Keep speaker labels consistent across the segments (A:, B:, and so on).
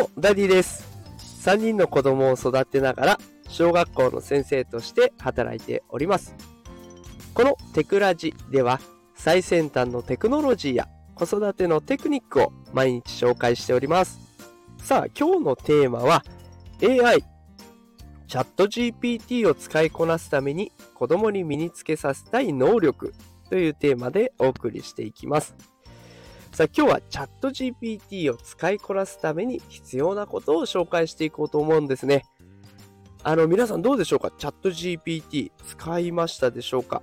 A: も、ダディです。3人の子供を育てながら、小学校の先生として働いております。このテクラジでは、最先端のテクノロジーや子育てのテクニックを毎日紹介しております。さあ、今日のテーマは、AI、 ChatGPT を使いこなすために子供に身につけさせたい能力というテーマでお送りしていきます。さあ今日はチャット GPT を使いこなすために必要なことを紹介していこうと思うんですね。あの皆さんどうでしょうか？チャット GPT 使いましたでしょうか？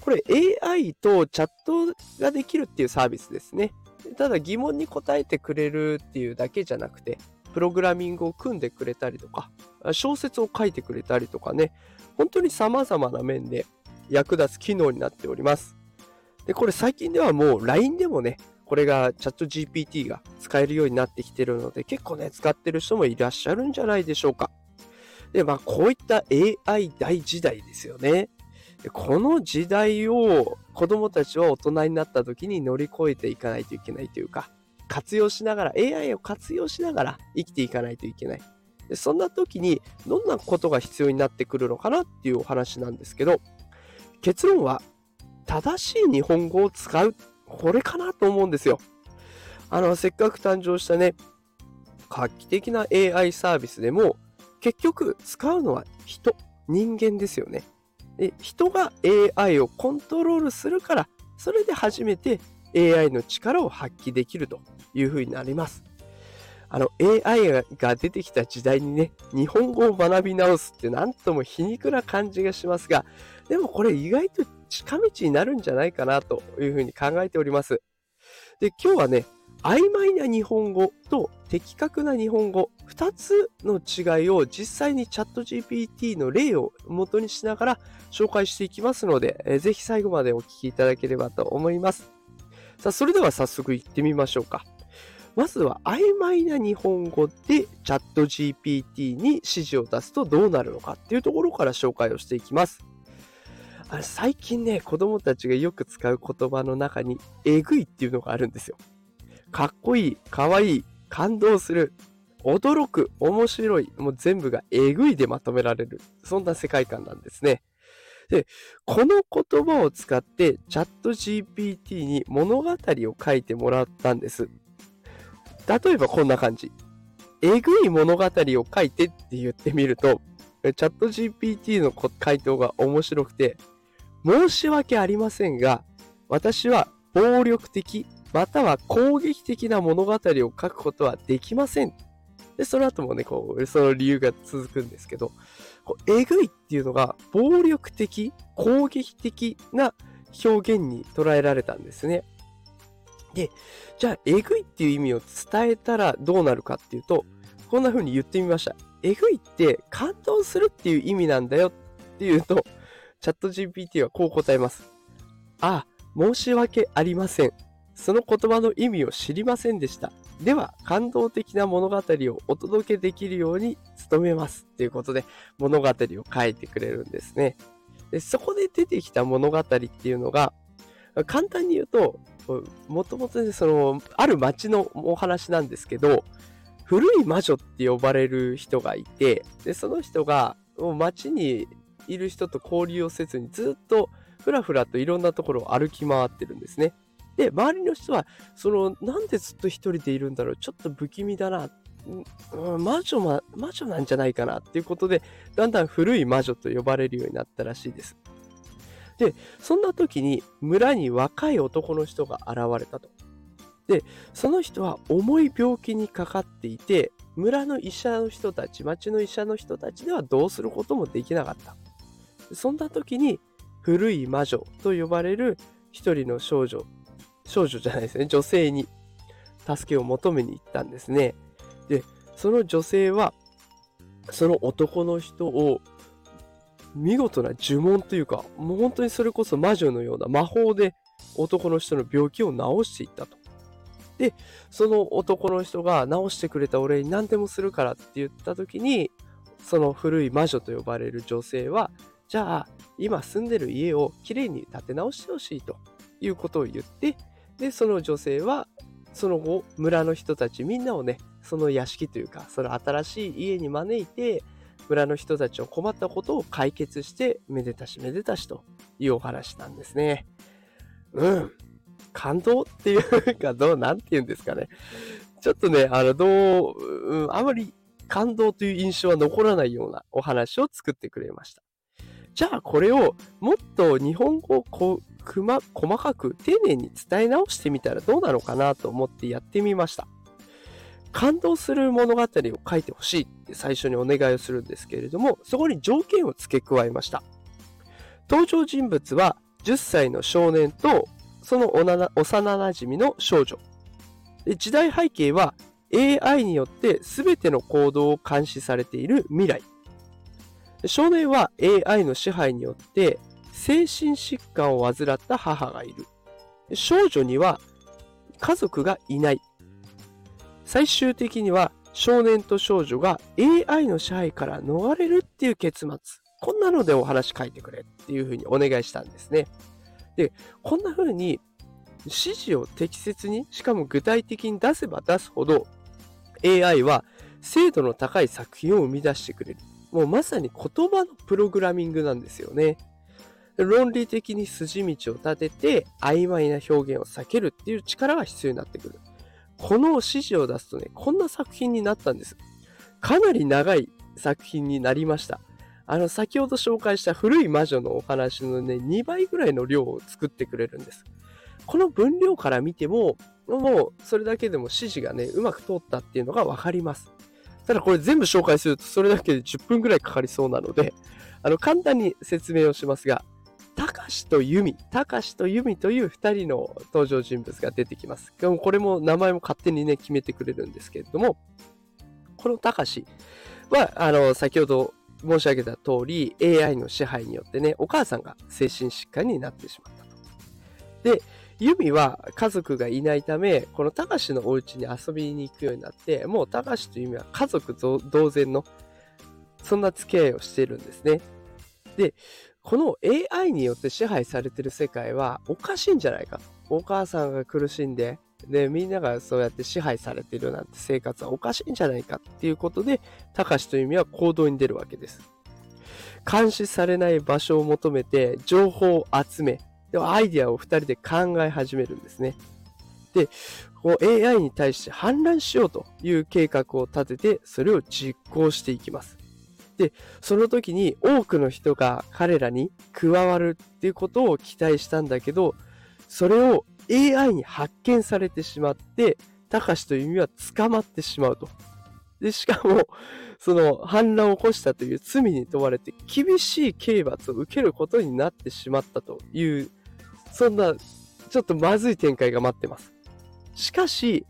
A: これ AI とチャットができるっていうサービスですね。ただ疑問に答えてくれるっていうだけじゃなくて、プログラミングを組んでくれたりとか、小説を書いてくれたりとかね、本当に様々な面で役立つ機能になっております。で、これ最近ではもう LINE でもね、これがチャット GPT が使えるようになってきてるので、結構ね、使ってる人もいらっしゃるんじゃないでしょうか。で、まあ、こういった AI 大時代ですよね。この時代を子供たちは大人になった時に乗り越えていかないといけないというか、活用しながら、AI を活用しながら生きていかないといけない。でそんな時にどんなことが必要になってくるのかなっていうお話なんですけど、結論は正しい日本語を使うこれかなと思うんですよ。あの、せっかく誕生したね、画期的な AI サービスでも、結局使うのは人、人間ですよね。で人が AI をコントロールするから、それで初めて AI の力を発揮できるというふうになります。あの AI が出てきた時代にね、日本語を学び直すって何とも皮肉な感じがしますが、でもこれ意外と近道になるんじゃないかなというふうに考えております。で、今日はね、曖昧な日本語と的確な日本語、2つの違いを実際にチャット GPT の例を元にしながら紹介していきますので、えー、ぜひ最後までお聞きいただければと思います。さあ、それでは早速行ってみましょうか。まずは曖昧な日本語でチャット GPT に指示を出すとどうなるのかっていうところから紹介をしていきます。あれ最近ね、子供たちがよく使う言葉の中に、えぐいっていうのがあるんですよ。かっこいい、かわいい、感動する、驚く、面白い、もう全部がえぐいでまとめられる。そんな世界観なんですね。で、この言葉を使ってチャット GPT に物語を書いてもらったんです。例えばこんな感じ。えぐい物語を書いてって言ってみると、チャット GPT の回答が面白くて、申し訳ありませんが、私は暴力的または攻撃的な物語を書くことはできません。で、その後もね、こう、その理由が続くんですけど、えぐいっていうのが暴力的、攻撃的な表現に捉えられたんですね。で、じゃあ、えぐいっていう意味を伝えたらどうなるかっていうと、こんな風に言ってみました。えぐいって感動するっていう意味なんだよっていうと、チャット GPT はこう答えます。あ、申し訳ありません。その言葉の意味を知りませんでした。では、感動的な物語をお届けできるように努めます。ということで、物語を書いてくれるんですね。でそこで出てきた物語っていうのが、簡単に言うと、もともとね、その、ある町のお話なんですけど、古い魔女って呼ばれる人がいて、で、その人が、もう街にいる人と交流をせずにずっとふらふらといろんなところを歩き回ってるんですね。で、周りの人は、その、なんでずっと一人でいるんだろう、ちょっと不気味だな、うん、魔女ま、魔女なんじゃないかなっていうことで、だんだん古い魔女と呼ばれるようになったらしいです。で、そんな時に村に若い男の人が現れたと。で、その人は重い病気にかかっていて、村の医者の人たち、町の医者の人たちではどうすることもできなかった。そんな時に、古い魔女と呼ばれる一人の少女少女じゃないですね、女性に助けを求めに行ったんですね。で、その女性は、その男の人を見事な呪文というか、もう本当にそれこそ魔女のような魔法で男の人の病気を治していったと。で、その男の人が治してくれたお礼に何でもするからって言った時に、その古い魔女と呼ばれる女性は、じゃあ、今住んでる家をきれいに建て直してほしいということを言って、で、その女性は、その後、村の人たちみんなをね、その屋敷というか、その新しい家に招いて、村の人たちの困ったことを解決して、めでたしめでたしというお話なんですね。うん。感動っていうか、どう、なんて言うんですかね。ちょっとね、あの、どう、うん、あまり感動という印象は残らないようなお話を作ってくれました。じゃあこれをもっと日本語をこくま細かく丁寧に伝え直してみたらどうなのかなと思ってやってみました。感動する物語を書いてほしいって最初にお願いをするんですけれども、そこに条件を付け加えました。登場人物は10歳の少年とその幼馴染の少女。時代背景は AI によって全ての行動を監視されている未来。少年は AI の支配によって精神疾患を患った母がいる。少女には家族がいない。最終的には少年と少女が AI の支配から逃れるっていう結末。こんなのでお話書いてくれっていうふうにお願いしたんですね。で、こんな風に指示を適切に、しかも具体的に出せば出すほど AI は精度の高い作品を生み出してくれる。もうまさに言葉のプログラミングなんですよね。論理的に筋道を立てて曖昧な表現を避けるっていう力が必要になってくる。この指示を出すとね、こんな作品になったんです。かなり長い作品になりました。あの、先ほど紹介した古い魔女のお話のね、2倍ぐらいの量を作ってくれるんです。この分量から見ても、もうそれだけでも指示がね、うまく通ったっていうのがわかります。ただこれ全部紹介するとそれだけで10分ぐらいかかりそうなので、あの、簡単に説明をしますが、たかしとユミ、たかしとユミという2人の登場人物が出てきます。これも名前も勝手にね、決めてくれるんですけれども、このたかしは、あの、先ほど申し上げた通り、AI の支配によってね、お母さんが精神疾患になってしまったと。で、ユミは家族がいないため、このたかしのお家に遊びに行くようになって、もうたかしとユミは家族同然の、そんな付き合いをしているんですね。で、この AI によって支配されてる世界はおかしいんじゃないかと。お母さんが苦しんで、で、みんながそうやって支配されてるなんて生活はおかしいんじゃないかっていうことで、たかしとユミは行動に出るわけです。監視されない場所を求めて情報を集め、ではアイデアを2人で考え始めるんですね。で、AI に対して反乱しようという計画を立てて、それを実行していきます。で、その時に多くの人が彼らに加わるっていうことを期待したんだけど、それを AI に発見されてしまって、たかしという意味は捕まってしまうと。で、しかも、その反乱を起こしたという罪に問われて厳しい刑罰を受けることになってしまったというそんな、ちょっとまずい展開が待ってます。しかし、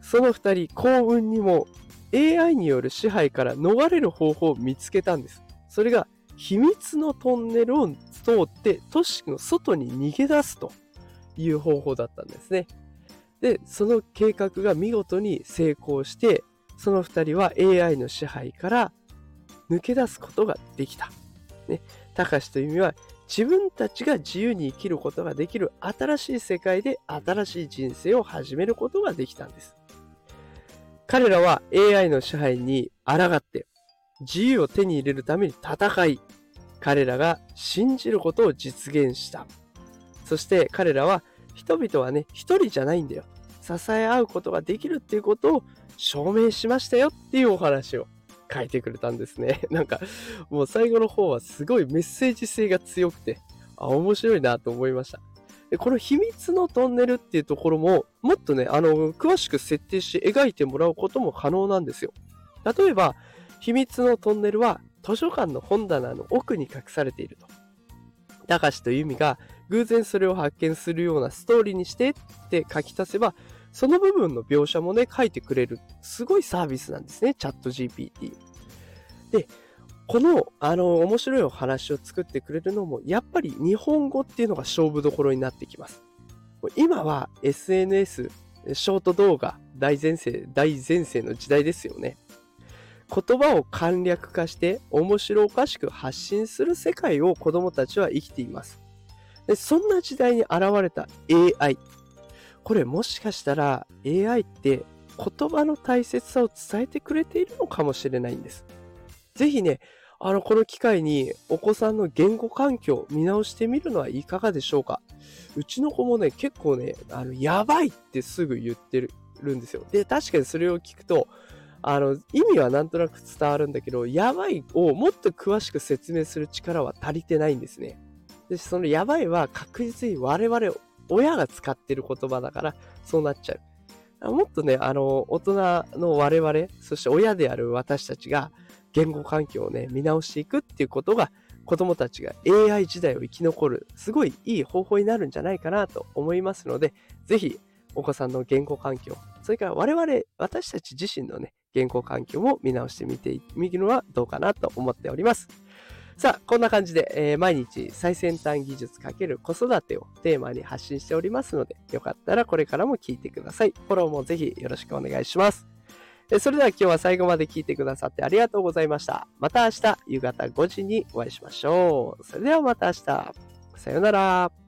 A: その二人、幸運にも AI による支配から逃れる方法を見つけたんです。それが、秘密のトンネルを通って都市の外に逃げ出すという方法だったんですね。で、その計画が見事に成功して、その二人は AI の支配から抜け出すことができた。ね、たかしという意味は自分たちが自由に生きることができる新しい世界で新しい人生を始めることができたんです。彼らは AI の支配に抗って自由を手に入れるために戦い、彼らが信じることを実現した。そして彼らは人々はね、一人じゃないんだよ。支え合うことができるっていうことを証明しましたよっていうお話を書いてくれたんですね。なんか、もう最後の方はすごいメッセージ性が強くて、あ、面白いなと思いました。でこの秘密のトンネルっていうところも、もっとね、あの、詳しく設定し描いてもらうことも可能なんですよ。例えば、秘密のトンネルは図書館の本棚の奥に隠されていると。高しとユミが偶然それを発見するようなストーリーにしてって書き足せば、その部分の描写もね、書いてくれる、すごいサービスなんですね、チャット GPT。で、この、あの、面白いお話を作ってくれるのも、やっぱり日本語っていうのが勝負どころになってきます。今は SNS、ショート動画、大前世、大前世の時代ですよね。言葉を簡略化して面白おかしく発信する世界を子供たちは生きています。でそんな時代に現れた AI。これもしかしたら AI って言葉の大切さを伝えてくれているのかもしれないんです。ぜひね、あの、この機会にお子さんの言語環境を見直してみるのはいかがでしょうか。うちの子もね、結構ね、あの、やばいってすぐ言ってるんですよ。で、確かにそれを聞くと、あの、意味はなんとなく伝わるんだけど、やばいをもっと詳しく説明する力は足りてないんですね。で、そのやばいは確実に我々、親が使ってる言葉だから、そうなっちゃう。もっとね、あの、大人の我々、そして親である私たちが、言語環境をね、見直していくっていうことが、子供たちが AI 時代を生き残る、すごいいい方法になるんじゃないかなと思いますので、ぜひ、お子さんの言語環境、それから我々、私たち自身のね、言語環境も見直してみてみるのはどうかなと思っております。さあ、こんな感じで、えー、毎日最先端技術×子育てをテーマに発信しておりますので、よかったらこれからも聞いてください。フォローもぜひよろしくお願いします。それでは今日は最後まで聞いてくださってありがとうございました。また明日夕方5時にお会いしましょう。それではまた明日。さようなら。